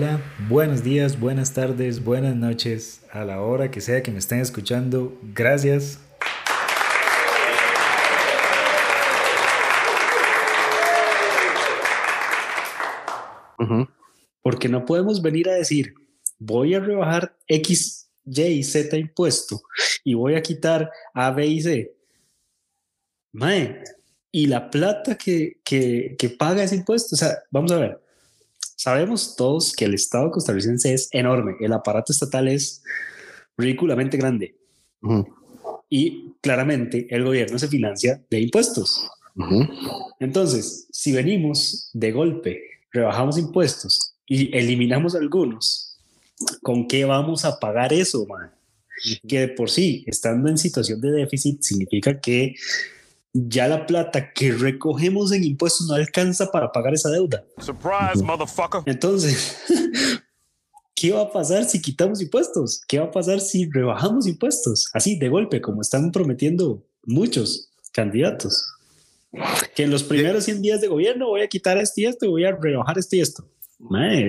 Hola, buenos días, buenas tardes, buenas noches, a la hora que sea que me estén escuchando. Gracias. Porque no podemos venir a decir, voy a rebajar X, Y, Z impuesto y voy a quitar A, B y C. Mae, y la plata que, que, que paga ese impuesto, o sea, vamos a ver, sabemos todos que el Estado costarricense es enorme, el aparato estatal es ridículamente grande. Y claramente el gobierno se financia de impuestos. Entonces, si venimos de golpe, rebajamos impuestos y eliminamos algunos, ¿con qué vamos a pagar eso, man? Que de por sí, estando en situación de déficit, significa que ya la plata que recogemos en impuestos no alcanza para pagar esa deuda. Surprise, motherfucker. Entonces, ¿qué va a pasar si quitamos impuestos? ¿Qué va a pasar si rebajamos impuestos? Así, de golpe, como están prometiendo muchos candidatos. Que en los primeros 100 días de gobierno voy a quitar este y esto, voy a rebajar este y esto.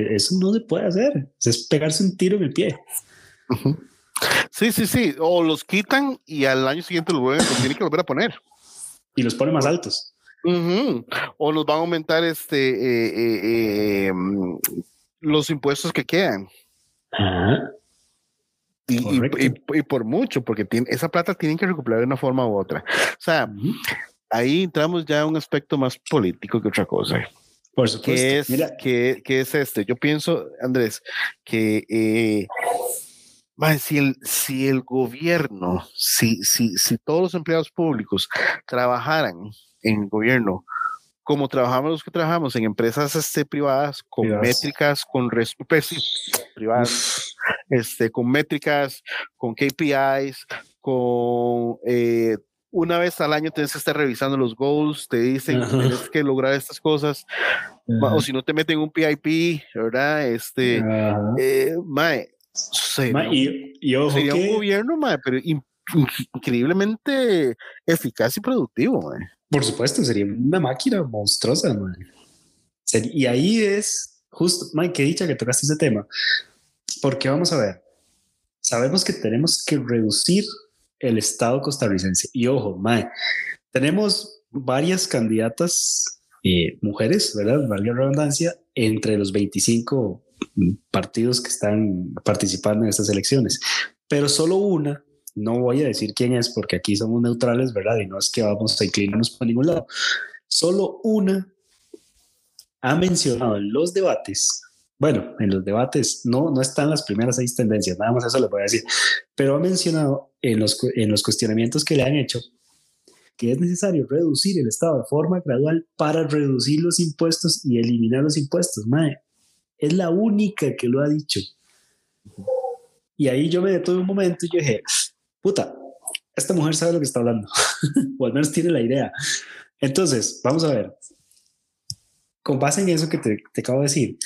eso no se puede hacer. Es pegarse un tiro en el pie. Sí, sí, sí. O los quitan y al año siguiente los, vuelven, los tienen que volver a poner y los pone más altos. O nos van a aumentar este eh, eh, eh, mm, los impuestos que quedan. Y, por mucho, porque tiene, esa plata tienen que recuperar de una forma u otra. O sea, ahí entramos ya a un aspecto más político que otra cosa. Por supuesto. ¿Qué es, Mira. Que, es este? Yo pienso, Andrés, que si el, si el gobierno, si, si, si todos los empleados públicos trabajaran en el gobierno como trabajamos los que trabajamos en empresas este, privadas, con métricas, con pues privadas, este, con métricas, con KPIs, con eh, una vez al año tienes que estar revisando los goals, te dicen que tienes que lograr estas cosas, o si no te meten un PIP, ¿verdad? Este, eh, mae, Sería, y, un gobierno, pero increíblemente eficaz y productivo. Por supuesto, sería una máquina monstruosa. Y ahí es justo, Mike, qué dicha que tocaste ese tema. Porque vamos a ver, sabemos que tenemos que reducir el Estado costarricense. Y ojo, Mike, tenemos varias candidatas eh, mujeres, ¿verdad? Valga la redundancia, entre los 25 partidos que están participando en estas elecciones, pero solo una, no voy a decir quién es porque aquí somos neutrales, ¿verdad? Y no es que vamos a inclinarnos por ningún lado. Solo una ha mencionado en los debates, bueno, en los debates no, no están las primeras seis tendencias, nada más eso le voy a decir, pero ha mencionado en los, en los cuestionamientos que le han hecho que es necesario reducir el Estado de forma gradual para reducir los impuestos y eliminar los impuestos. Madre, es la única que lo ha dicho. Y ahí yo me detuve un momento y yo dije, puta, esta mujer sabe lo que está hablando, o al menos tiene la idea. Entonces, vamos a ver, con base en eso que te, acabo de decir,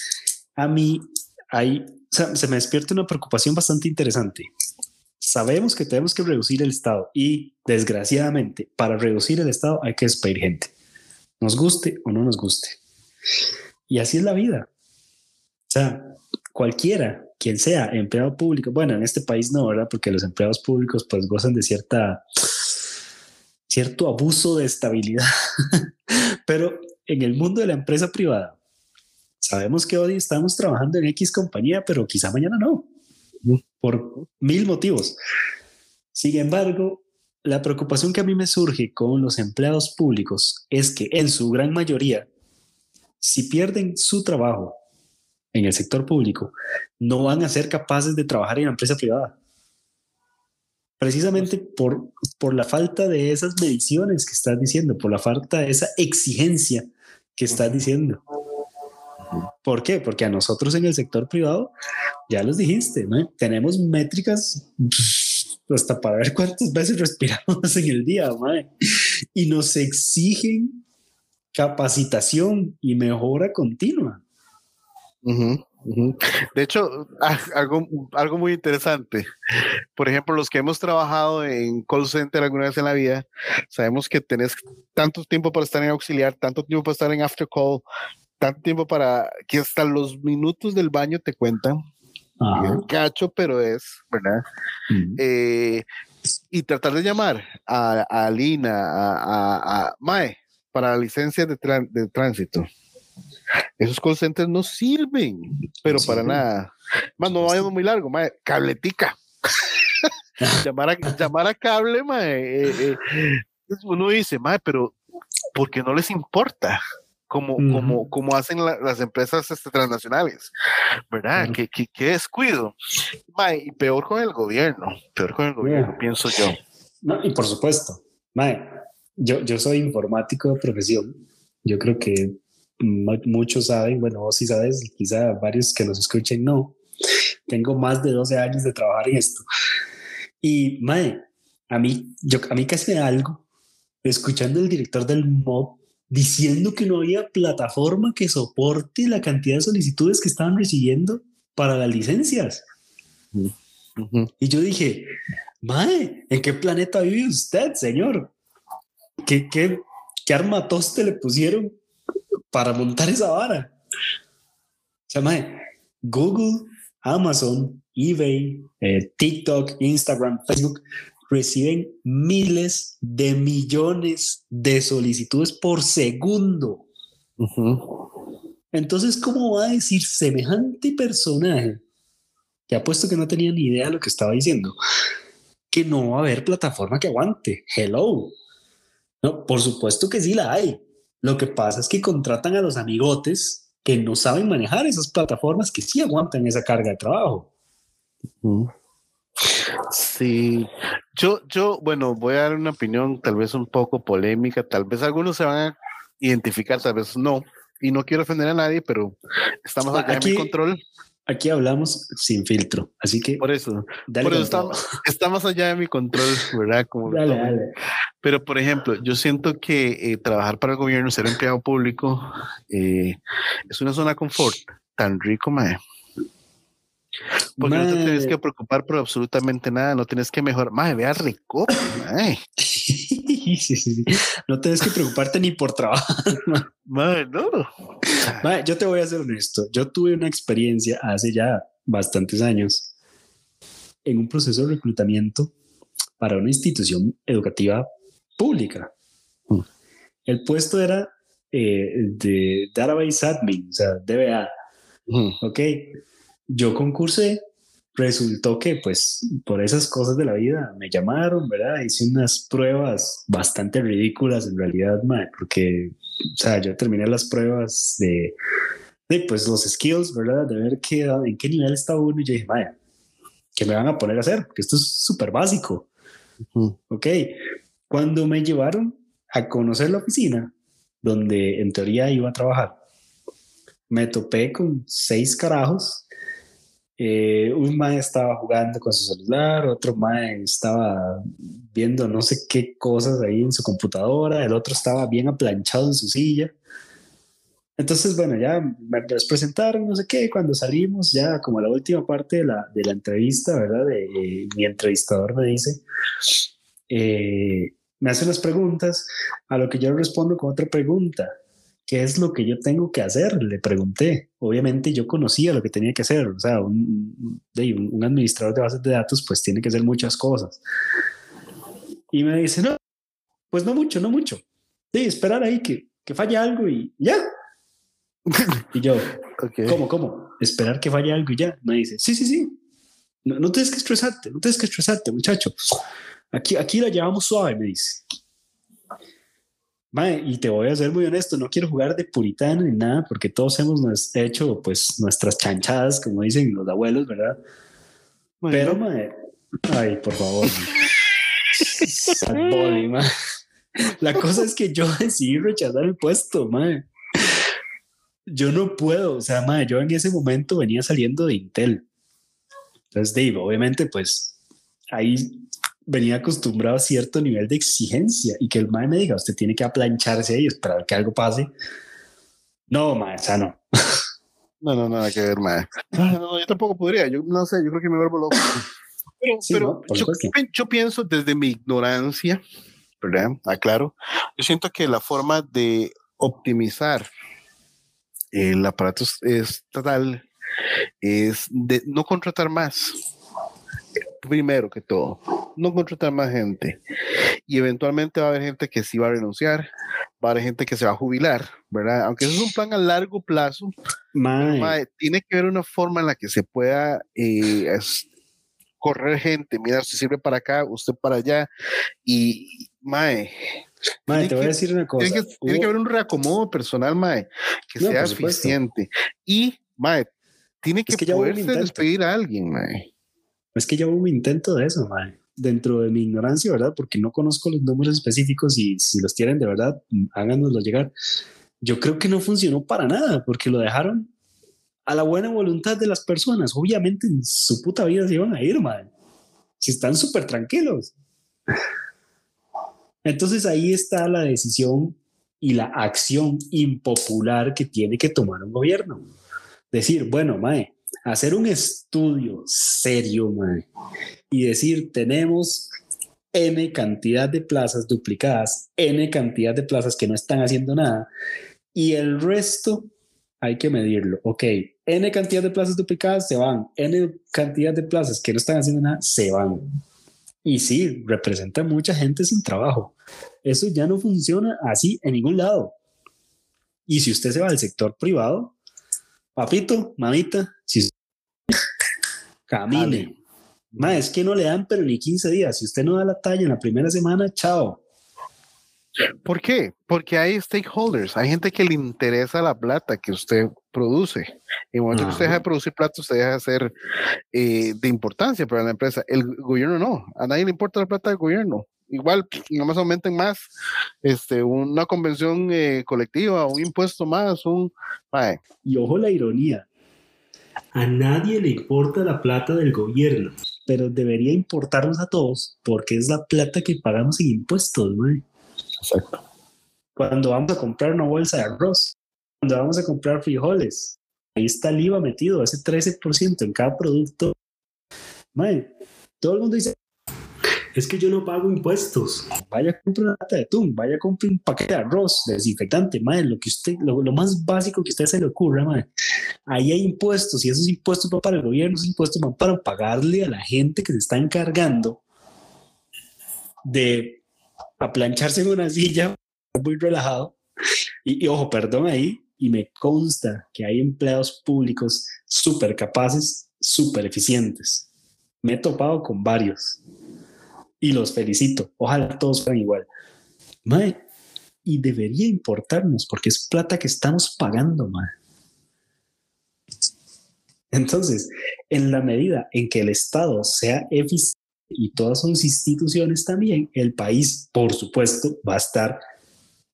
a mí hay, se me despierta una preocupación bastante interesante. Sabemos que tenemos que reducir el Estado y, desgraciadamente, para reducir el Estado hay que despedir gente, nos guste o no nos guste. Y así es la vida. O sea, cualquiera, quien sea, empleado público, bueno, en este país no, ¿verdad? Porque los empleados públicos pues gozan de cierta, cierto abuso de estabilidad. Pero en el mundo de la empresa privada, sabemos que hoy estamos trabajando en X compañía, pero quizá mañana no, por mil motivos. Sin embargo, la preocupación que a mí me surge con los empleados públicos es que en su gran mayoría, si pierden su trabajo en el sector público no van a ser capaces de trabajar en la empresa privada. Precisamente por, por la falta de esas mediciones que estás diciendo, por la falta de esa exigencia que estás diciendo. ¿Por qué? Porque a nosotros en el sector privado, ya los dijiste, ¿no? tenemos métricas hasta para ver cuántas veces respiramos en el día, y nos exigen capacitación y mejora continua. De hecho, algo, algo muy interesante. Por ejemplo, los que hemos trabajado en call center alguna vez en la vida, sabemos que tenés tanto tiempo para estar en auxiliar, tanto tiempo para estar en after call, tanto tiempo para que hasta los minutos del baño te cuentan. Cacho, pero es, ¿verdad? Eh, y tratar de llamar a, a Lina, a, a, Mae, para la licencia de, de tránsito. Esos call centers no sirven, pero para nada. Más no vayamos muy largo, mae, cabletica. llamar, a, llamar a cable, mae. Eh, eh, uno dice, mae, pero porque no les importa como, como, como hacen las empresas este, transnacionales, ¿verdad? ¿Qué, qué, descuido. Mae, y peor con el gobierno, peor con el gobierno, pienso yo. No, y por supuesto, Mae, yo, yo soy informático de profesión. Yo creo que muchos saben, bueno, vos sí sabes, quizá varios que nos escuchen no. Tengo más de 12 años de trabajar en esto. Y, mae, a mí, yo, a mí casi me da algo escuchando el director del MOB diciendo que no había plataforma que soporte la cantidad de solicitudes que estaban recibiendo para las licencias. Y yo dije, Mae, ¿en qué planeta vive usted, señor? ¿Qué, qué, qué armatoste le pusieron para montar esa vara? O sea, Mae, Google, Amazon, eBay, eh, TikTok, Instagram, Facebook reciben miles de millones de solicitudes por segundo. Entonces, ¿cómo va a decir semejante personaje que ha puesto que no tenía ni idea de lo que estaba diciendo? Que no va a haber plataforma que aguante. Hello. No, por supuesto que sí la hay. Lo que pasa es que contratan a los amigotes que no saben manejar esas plataformas que sí aguantan esa carga de trabajo. Sí, yo, yo, bueno, voy a dar una opinión tal vez un poco polémica, tal vez algunos se van a identificar, tal vez no, y no quiero ofender a nadie, pero estamos allá aquí, en mi control. Aquí hablamos sin filtro, así que por eso, por eso estamos, allá de mi control, ¿verdad? Como dale, dale. Pero por ejemplo, yo siento que eh, trabajar para el gobierno, ser empleado público, eh, es una zona de confort tan rico, mae. Porque no te tienes que preocupar por absolutamente nada, no tienes que mejorar. Más, vea rico. Sí, sí, sí. No tienes que preocuparte ni por trabajo. no. yo te voy a ser honesto. Yo tuve una experiencia hace ya bastantes años en un proceso de reclutamiento para una institución educativa pública. Mm. El puesto era eh, de Database Admin, o sea, DBA. Mm. Ok yo concursé, resultó que pues por esas cosas de la vida me llamaron, ¿verdad? Hice unas pruebas bastante ridículas en realidad, porque, o sea, yo terminé las pruebas de, de pues los skills, ¿verdad? De ver qué, en qué nivel está uno y yo dije, vaya, ¿qué me van a poner a hacer? Porque esto es súper básico. Ok, cuando me llevaron a conocer la oficina, donde en teoría iba a trabajar, me topé con seis carajos eh, un mae estaba jugando con su celular, otro mae estaba viendo no sé qué cosas ahí en su computadora, el otro estaba bien aplanchado en su silla. Entonces, bueno, ya me presentaron, no sé qué, cuando salimos, ya como la última parte de la, de la entrevista, ¿verdad? Eh, mi entrevistador me dice, eh, me hace unas preguntas, a lo que yo respondo con otra pregunta. ¿Qué es lo que yo tengo que hacer? Le pregunté. Obviamente yo conocía lo que tenía que hacer. O sea, un, un, administrador de bases de datos pues tiene que hacer muchas cosas. Y me dice, no, pues no mucho, no mucho. Sí, esperar ahí que, que falle algo y ya. y yo, ¿cómo, cómo? Esperar que falle algo y ya. Me dice, sí, sí, sí. No, no tienes que estresarte, no tienes que estresarte, muchacho. Aquí, aquí la llevamos suave, me dice y te voy a ser muy honesto, no quiero jugar de puritano ni nada, porque todos hemos hecho pues nuestras chanchadas, como dicen los abuelos, ¿verdad? Pero, ay, por favor. La cosa es que yo decidí rechazar el puesto, madre. Yo no puedo, o sea, madre, yo en ese momento venía saliendo de Intel. Entonces, Dave, obviamente, pues ahí venía acostumbrado a cierto nivel de exigencia y que el mae me diga, usted tiene que aplancharse y esperar que algo pase. No, mae, o no. No, no, nada que ver, mae. No, yo tampoco podría, yo no sé, yo creo que me vuelvo loco. Pero, yo, yo, pienso desde mi ignorancia, ¿verdad? Aclaro, yo siento que la forma de optimizar el aparato estatal es de no contratar más. Primero que todo, no contratar más gente. Y eventualmente va a haber gente que sí va a renunciar, va a haber gente que se va a jubilar, ¿verdad? Aunque eso es un plan a largo plazo, tiene que haber una forma en la que se pueda eh, correr gente. Mira, usted sirve para acá, usted para allá. Y, mae, Mae, te voy a decir una cosa. Tiene que, haber un reacomodo personal, Mae, que sea eficiente. Y, Mae, tiene que, poderse despedir a alguien, Mae. Es que ya hubo un intento de eso, Mae. Dentro de mi ignorancia, ¿verdad? Porque no conozco los números específicos y si los tienen de verdad, háganoslo llegar. Yo creo que no funcionó para nada porque lo dejaron a la buena voluntad de las personas. Obviamente en su puta vida se iban a ir, Mae. Si están súper tranquilos. Entonces ahí está la decisión y la acción impopular que tiene que tomar un gobierno. Decir, bueno, Mae, hacer un estudio serio, Mae, y decir, tenemos N cantidad de plazas duplicadas, N cantidad de plazas que no están haciendo nada, y el resto hay que medirlo. Ok, N cantidad de plazas duplicadas se van, N cantidad de plazas que no están haciendo nada se van. Y sí, representa mucha gente sin trabajo. Eso ya no funciona así en ningún lado. Y si usted se va al sector privado, papito, mamita, si camine. es que no le dan pero ni 15 días. Si usted no da la talla en la primera semana, chao. ¿Por qué? Porque hay stakeholders, hay gente que le interesa la plata que usted produce. En el momento que usted deja de producir plata, usted deja de ser eh, de importancia para la empresa. El gobierno no, a nadie le importa la plata del gobierno. Igual, no más aumenten más, este, una convención eh, colectiva, un impuesto más, un... Y ojo la ironía, a nadie le importa la plata del gobierno, pero debería importarnos a todos porque es la plata que pagamos en impuestos, ¿no? Exacto. Cuando vamos a comprar una bolsa de arroz, cuando vamos a comprar frijoles, ahí está el IVA metido, ese 13% en cada producto. Mae, todo el mundo dice, es que yo no pago impuestos. Vaya, compre una lata de atún, vaya, compre un paquete de arroz, desinfectante, madre, lo que usted, lo, más básico que a usted se le ocurra, madre. Ahí hay impuestos y esos impuestos van para el gobierno, esos impuestos van para pagarle a la gente que se está encargando de plancharse en una silla muy relajado. Y, ojo, perdón ahí, y me consta que hay empleados públicos súper capaces, súper eficientes. Me he topado con varios y los felicito. Ojalá todos fueran igual. y debería importarnos porque es plata que estamos pagando, mae. Entonces, en la medida en que el Estado sea eficiente, y todas sus instituciones también, el país, por supuesto, va a estar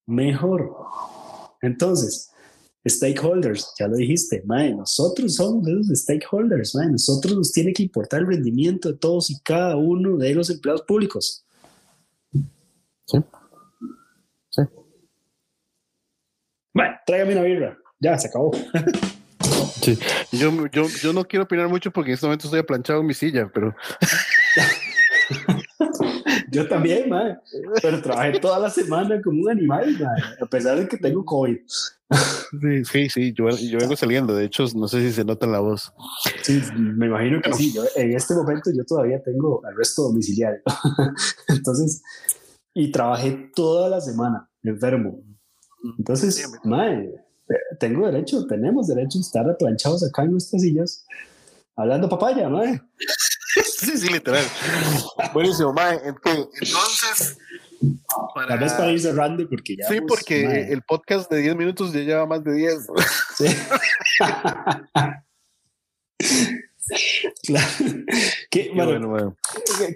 mejor. Entonces, stakeholders, ya lo dijiste, mae, nosotros somos esos stakeholders, mae, nosotros nos tiene que importar el rendimiento de todos y cada uno de los empleados públicos. Sí. Sí. Bueno, tráigame una birra. Ya, se acabó. Sí. Yo, yo, yo no quiero opinar mucho porque en este momento estoy aplanchado en mi silla, pero. Yo también, man. Pero trabajé toda la semana como un animal, a pesar de que tengo COVID. Sí, sí, sí, yo, vengo saliendo. De hecho, no sé si se nota en la voz. Sí, me imagino que sí. en este momento yo todavía tengo arresto domiciliario. Entonces, y trabajé toda la semana enfermo. Entonces, mae, tengo derecho, tenemos derecho a estar replanchados acá en nuestras sillas hablando papaya, mae. Sí, sí, literal. Buenísimo, mae. Entonces, para... Tal vez para ir cerrando, porque ya. Sí, porque el podcast de 10 minutos ya lleva más de 10. Sí. claro. ¿Qué, bueno,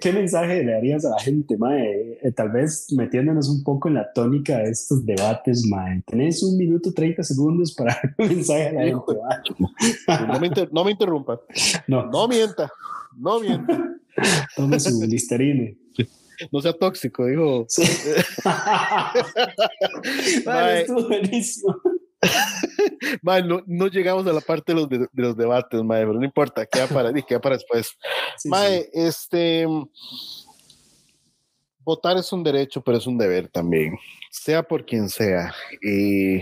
¿qué, mensaje le darías a la gente, mae? Eh, tal vez metiéndonos un poco en la tónica de estos debates, mae. Tenés un minuto 30 segundos para un mensaje a la gente, no, me no me interrumpa. No. No mienta. No mienta. Tome su listerine. No sea tóxico, dijo. Sí. buenísimo. No, llegamos a la parte de los, de, los debates, mae, pero no importa, queda para, queda para después. mae, este. Votar es un derecho, pero es un deber también, sea por quien sea. Y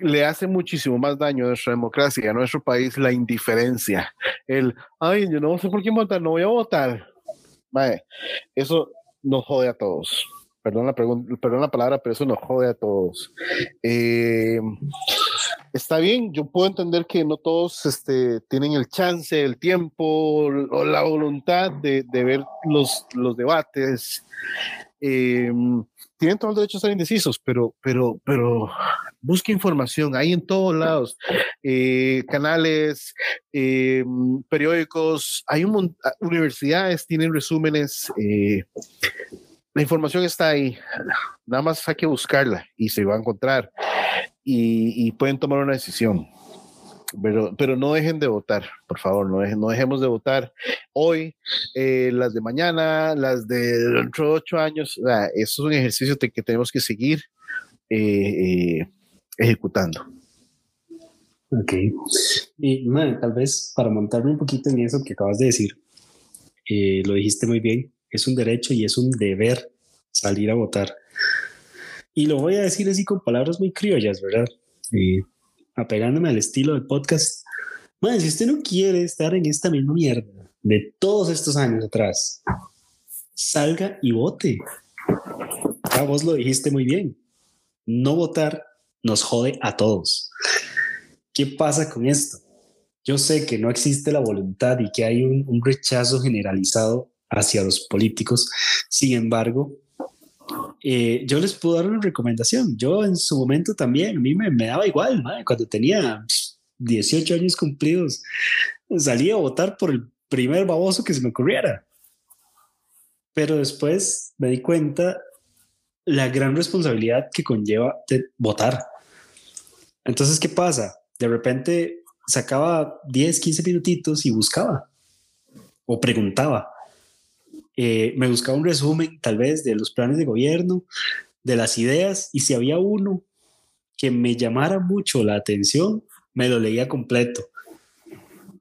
le hace muchísimo más daño a nuestra democracia a nuestro país la indiferencia. El, ay, yo no sé por quién votar, no voy a votar. eso nos jode a todos. Perdón la, perdón la palabra, pero eso nos jode a todos. Eh, está bien, yo puedo entender que no todos este, tienen el chance, el tiempo o la voluntad de, de ver los, los debates. Eh, tienen todo el derecho a estar indecisos, pero, pero, pero busque información, hay en todos lados, eh, canales, eh, periódicos, hay un universidades tienen resúmenes, la información está ahí, nada más hay que buscarla y se va a encontrar y, pueden tomar una decisión. Pero, pero no dejen de votar, por favor, no, no dejemos de votar hoy, eh, las de mañana, las de dentro de ocho años. eso es un ejercicio que tenemos que seguir eh, eh, ejecutando. Ok. Y tal vez para montarme un poquito en eso que acabas de decir, lo dijiste muy bien, es un derecho y es un deber salir a votar. Y lo voy a decir así con palabras muy criollas, ¿verdad? Y apegándome al estilo del podcast. Bueno, si usted no quiere estar en esta misma mierda de todos estos años atrás, salga y vote. Ya vos lo dijiste muy bien. No votar nos jode a todos. ¿Qué pasa con esto? Yo sé que no existe la voluntad y que hay un rechazo generalizado hacia los políticos. Sin embargo, eh, yo les puedo dar una recomendación. Yo en su momento también, a mí me, daba igual, cuando tenía 18 años cumplidos, salía a votar por el primer baboso que se me ocurriera. Pero después me di cuenta la gran responsabilidad que conlleva votar. Entonces, ¿qué pasa? De repente sacaba 10, 15 minutitos y buscaba o preguntaba eh, me buscaba un resumen tal vez de los planes de gobierno, de las ideas, y si había uno que me llamara mucho la atención, me lo leía completo.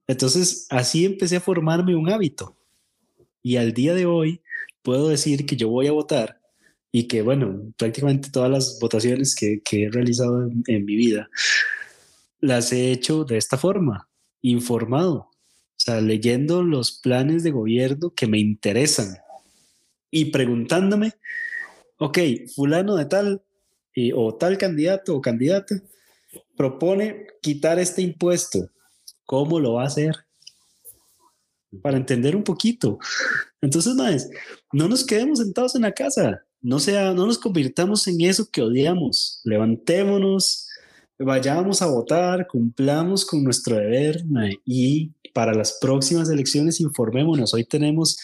Entonces, así empecé a formarme un hábito. Y al día de hoy puedo decir que yo voy a votar y que, bueno, prácticamente todas las votaciones que, he realizado en, en mi vida las he hecho de esta forma, informado, o sea, leyendo los planes de gobierno que me interesan y preguntándome, ok, fulano de tal o tal candidato o candidata propone quitar este impuesto. ¿Cómo lo va a hacer? Para entender un poquito. Entonces, más, no nos quedemos sentados en la casa. No sea, no nos convirtamos en eso que odiamos. Levantémonos, vayamos a votar, cumplamos con nuestro deber y para las próximas elecciones informémonos. Hoy tenemos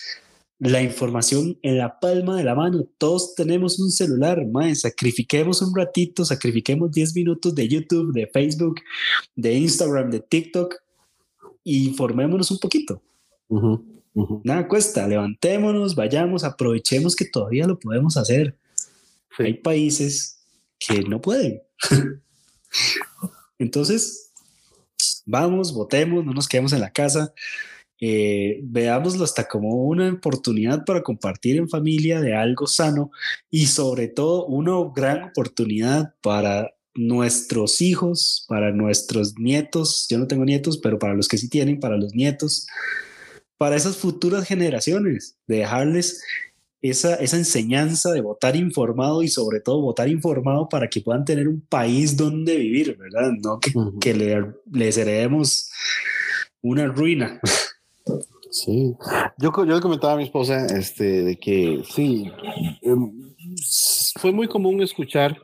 la información en la palma de la mano. Todos tenemos un celular, mae. Sacrifiquemos un ratito, sacrifiquemos 10 minutos de YouTube, de Facebook, de Instagram, de TikTok e informémonos un poquito. Nada cuesta, levantémonos, vayamos, aprovechemos que todavía lo podemos hacer. Hay países que no pueden. Entonces, vamos, votemos, no nos quedemos en la casa. Eh, veámoslo hasta como una oportunidad para compartir en familia de algo sano y sobre todo una gran oportunidad para nuestros hijos, para nuestros nietos, yo no tengo nietos, pero para los que sí tienen, para los nietos, para esas futuras generaciones, de dejarles esa, esa enseñanza de votar informado y sobre todo votar informado para que puedan tener un país donde vivir, ¿verdad? No que, que le, les heredemos una ruina. Sí, yo, yo le comentaba a mi esposa este, de que sí, em, fue muy común escuchar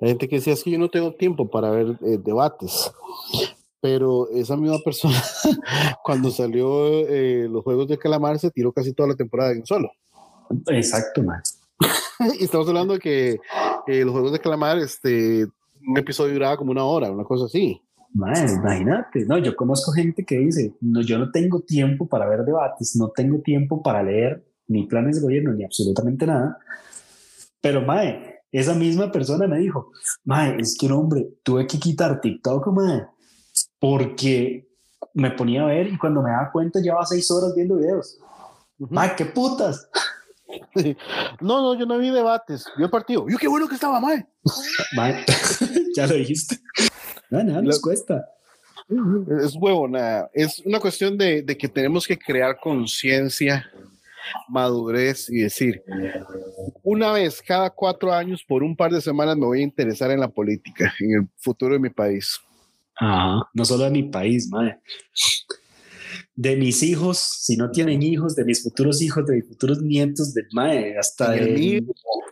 a gente que decía, es que yo no tengo tiempo para ver eh, debates, pero esa misma persona, cuando salió eh, los Juegos de Calamar, se tiró casi toda la temporada en solo. Exacto, man. y estamos hablando de que eh, los Juegos de Calamar, este, un episodio duraba como una hora, una cosa así. Man, imagínate, no, yo conozco gente que dice, no, yo no tengo tiempo para ver debates, no tengo tiempo para leer ni planes de gobierno ni absolutamente nada. Pero, mae, esa misma persona me dijo, mae, es que, hombre, tuve que quitar TikTok, mae, porque me ponía a ver y cuando me daba cuenta llevaba seis horas viendo videos. Mae, qué putas. No, no, yo no vi debates, vi el partido. Yo qué bueno que estaba. Mae, ya lo dijiste. nada nos cuesta. Es huevona. Es una cuestión de, de que tenemos que crear conciencia, madurez y decir, una vez cada cuatro años, por un par de semanas, me voy a interesar en la política, en el futuro de mi país. Ajá, no solo de mi país, madre. De mis hijos, si no tienen hijos, de mis futuros hijos, de mis futuros nietos, de madre, hasta de,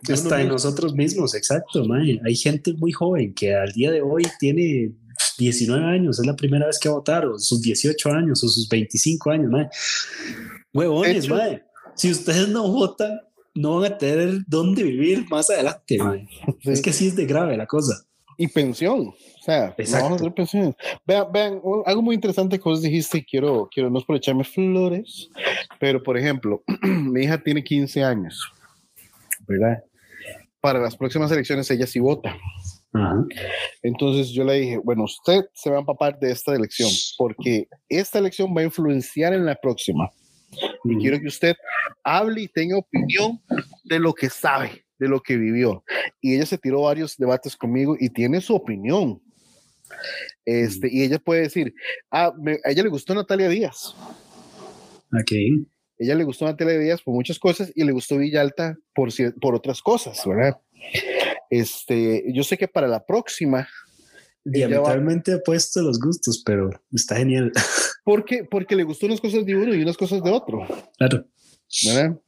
hasta de nosotros mismos, exacto, madre. Hay gente muy joven que al día de hoy tiene 19 años, es la primera vez que va a votar, o sus 18 años, o sus 25 años, madre. Huevones, madre. Si ustedes no votan, no van a tener dónde vivir más adelante, madre. Es que así es de grave la cosa. Y pensión. O sea, vamos a pensiones. Vean, vean, algo muy interesante que vos dijiste, quiero, quiero, no es por echarme flores, pero por ejemplo, mi hija tiene 15 años, ¿verdad? Para las próximas elecciones ella sí vota. Entonces yo le dije, bueno, usted se va a empapar de esta elección porque esta elección va a influenciar en la próxima. Y quiero que usted hable y tenga opinión de lo que sabe, de lo que vivió. Y ella se tiró varios debates conmigo y tiene su opinión. Este, y ella puede decir, ah, a ella le gustó Natalia Díaz. Ok. Ella le gustó Natalia Díaz por muchas cosas y le gustó Villalta por, por otras cosas, ¿verdad? Este, yo sé que para la próxima. Diametralmente ha puesto los gustos, pero está genial. Porque, porque le gustó unas cosas de uno y unas cosas de otro. Claro.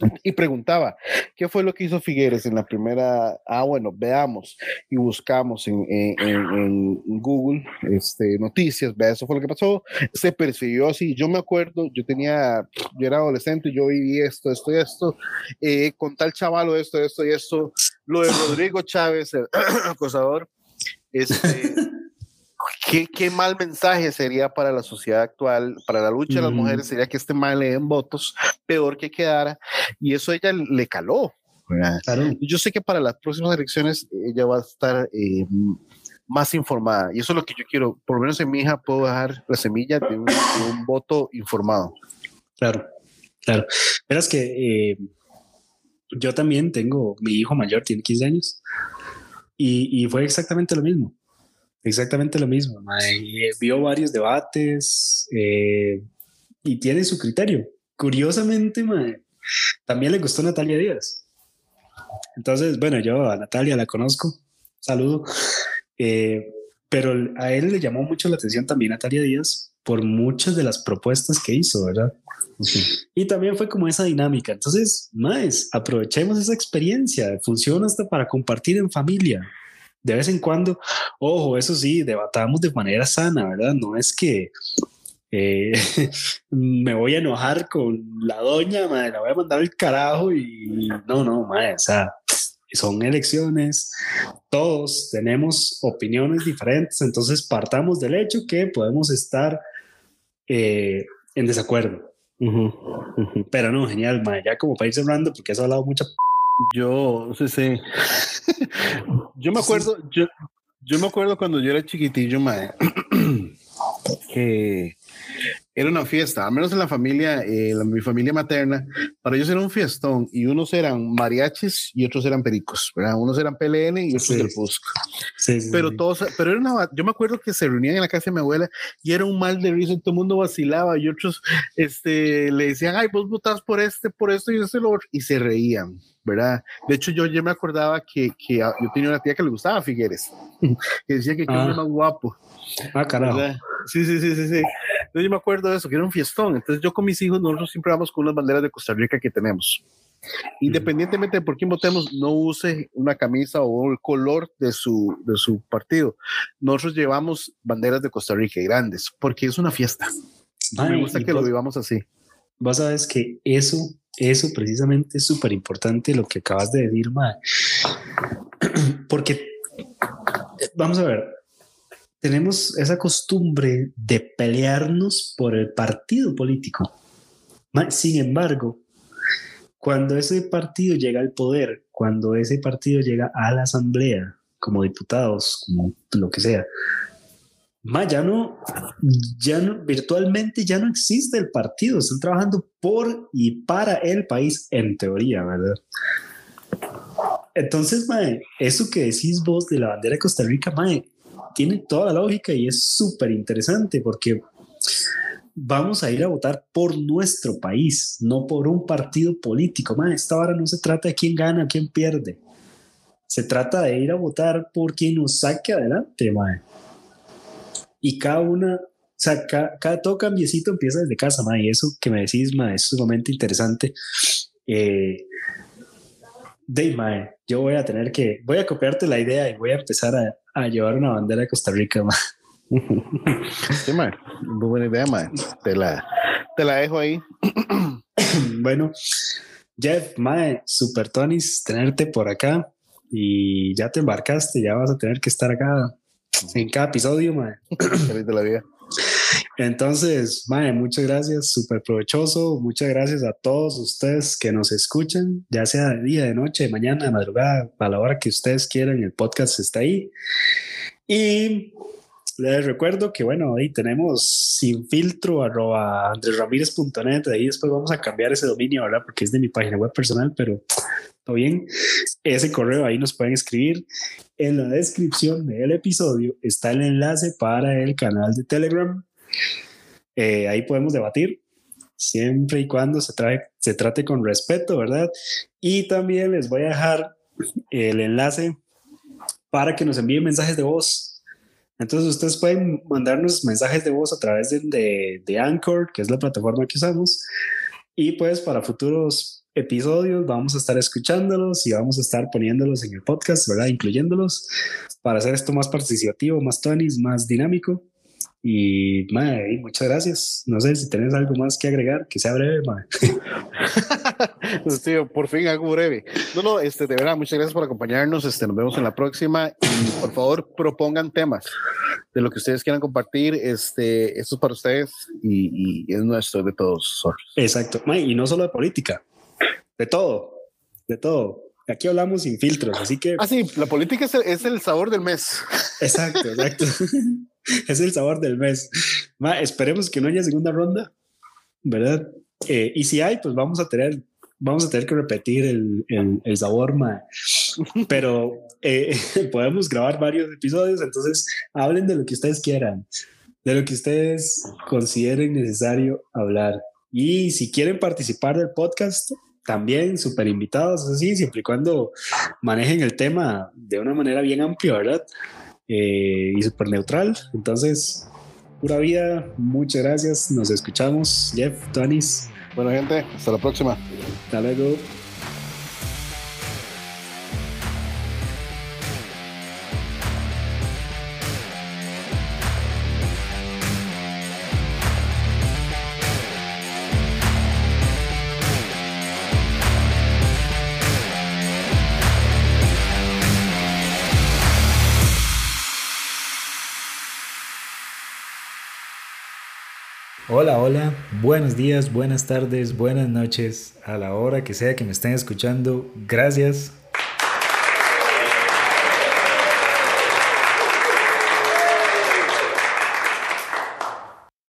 Y preguntaba, ¿qué fue lo que hizo Figueres en la primera? Ah, bueno, veamos y buscamos en, en, en, Google este, noticias, vea, eso fue lo que pasó. Se percibió así. Yo me acuerdo, yo tenía, yo era adolescente, yo viví esto, esto y esto, eh, con tal chavalo, esto, esto y esto. Lo de Rodrigo Chávez, el acosador, este. ¿Qué, mal mensaje sería para la sociedad actual, para la lucha de las mujeres, sería que este mal le den votos, peor que quedara, y eso ella le caló. Yo sé que para las próximas elecciones ella va a estar eh, más informada, y eso es lo que yo quiero, por lo menos en mi hija puedo dejar la semilla de un, voto informado. Claro, claro. Verás que eh, yo también tengo, mi hijo mayor tiene 15 años, y, y fue exactamente lo mismo Exactamente lo mismo. Eh, vio varios debates eh, y tiene su criterio. Curiosamente, también le gustó Natalia Díaz. Entonces, bueno, yo a Natalia la conozco, saludo, eh, pero a él le llamó mucho la atención también Natalia Díaz por muchas de las propuestas que hizo, ¿verdad? Y también fue como esa dinámica. Entonces, más, aprovechemos esa experiencia. Funciona hasta para compartir en familia de vez en cuando, ojo, eso sí, debatamos de manera sana, ¿verdad? No es que eh, me voy a enojar con la doña, madre, la voy a mandar al carajo y no, no, madre, o sea, son elecciones, todos tenemos opiniones diferentes, entonces partamos del hecho que podemos estar eh, en desacuerdo. Pero no, genial, madre, ya como para ir cerrando, porque has hablado mucha yo, sí, sí. yo me acuerdo, yo, yo me acuerdo cuando yo era chiquitillo, mae, que era una fiesta, al menos en la familia, eh, mi familia materna, para ellos era un fiestón y unos eran mariachis y otros eran pericos, ¿verdad? Unos eran PLN y otros del PUSC. pero todos, pero era una, yo me acuerdo que se reunían en la casa de mi abuela y era un mal de risa, todo el mundo vacilaba y otros este, le decían, ay, vos votás por este, por esto y este, lo y se reían. ¿Verdad? De hecho, yo, yo me acordaba que, que yo tenía una tía que le gustaba Figueres, que decía que era ah. más guapo. Ah, carajo. Sí, sí, sí, sí, sí. Entonces yo me acuerdo de eso, que era un fiestón. Entonces yo con mis hijos, nosotros siempre vamos con unas banderas de Costa Rica que tenemos. Independientemente de por quién votemos, no use una camisa o el color de su, de su partido. Nosotros llevamos banderas de Costa Rica grandes, porque es una fiesta. me gusta que lo vivamos así. Vos sabes que eso, eso precisamente es súper importante lo que acabas de decir, Mae. Porque, eh, vamos a ver, tenemos esa costumbre de pelearnos por el partido político. Sin embargo, cuando ese partido llega al poder, cuando ese partido llega a la asamblea, como diputados, como lo que sea, ya no, ya no, virtualmente ya no existe el partido, están trabajando por y para el país en teoría, ¿verdad? Entonces, mae, eso que decís vos de la bandera de Costa Rica, mae, tiene toda la lógica y es súper interesante porque vamos a ir a votar por nuestro país, no por un partido político. Man, esta hora no se trata de quién gana, quién pierde. Se trata de ir a votar por quien nos saque adelante, man. Y cada una, o sea, cada, todo cambiecito empieza desde casa, man. Y eso que me decís, man, es sumamente interesante. Eh, de, man, yo voy a tener que, voy a copiarte la idea y voy a empezar a, a llevar una bandera de Costa Rica, man. Sí, man. Muy buena idea, man. Te la, te la dejo ahí. bueno, Jeff, mae, super Tonis, tenerte por acá y ya te embarcaste, ya vas a tener que estar acá en cada episodio, mae. de la vida. Entonces, mae, muchas gracias, súper provechoso. Muchas gracias a todos ustedes que nos escuchan, ya sea de día, de noche, de mañana, de madrugada, a la hora que ustedes quieran, el podcast está ahí. Y les recuerdo que, bueno, ahí tenemos sin filtro arroba andresramírez.net. Ahí después vamos a cambiar ese dominio, ¿verdad? Porque es de mi página web personal, pero todo bien. Ese correo ahí nos pueden escribir. En la descripción del episodio está el enlace para el canal de Telegram. Eh, ahí podemos debatir siempre y cuando se, trae, se trate con respeto, ¿verdad? Y también les voy a dejar el enlace para que nos envíen mensajes de voz entonces ustedes pueden mandarnos mensajes de voz a través de, de, Anchor, que es la plataforma que usamos. Y pues para futuros episodios vamos a estar escuchándolos y vamos a estar poniéndolos en el podcast, ¿verdad? Incluyéndolos para hacer esto más participativo, más tonis, más dinámico. Y madre, muchas gracias. No sé si tenés algo más que agregar, que sea breve, madre. sí, por fin algo breve. No, no, este, de verdad, muchas gracias por acompañarnos. Este, nos vemos en la próxima y por favor propongan temas de lo que ustedes quieran compartir. Este, esto es para ustedes y, y es nuestro de todos. Exacto. Y no solo de política, de todo, de todo. Aquí hablamos sin filtros, así que. Ah, sí, la política es el, es el sabor del mes. Exacto, exacto. es el sabor del mes. esperemos que no haya segunda ronda, ¿verdad? Eh, y si hay, pues vamos a tener, vamos a tener que repetir el, el, sabor, pero eh, podemos grabar varios episodios, entonces hablen de lo que ustedes quieran, de lo que ustedes consideren necesario hablar. Y si quieren participar del podcast, también súper invitados, así, siempre y cuando manejen el tema de una manera bien amplia, ¿verdad? Eh, y súper neutral. Entonces, pura vida, muchas gracias. Nos escuchamos. Jeff, Tonis. Bueno, gente, hasta la próxima. Hasta luego. Buenos días, buenas tardes, buenas noches, a la hora que sea que me estén escuchando. Gracias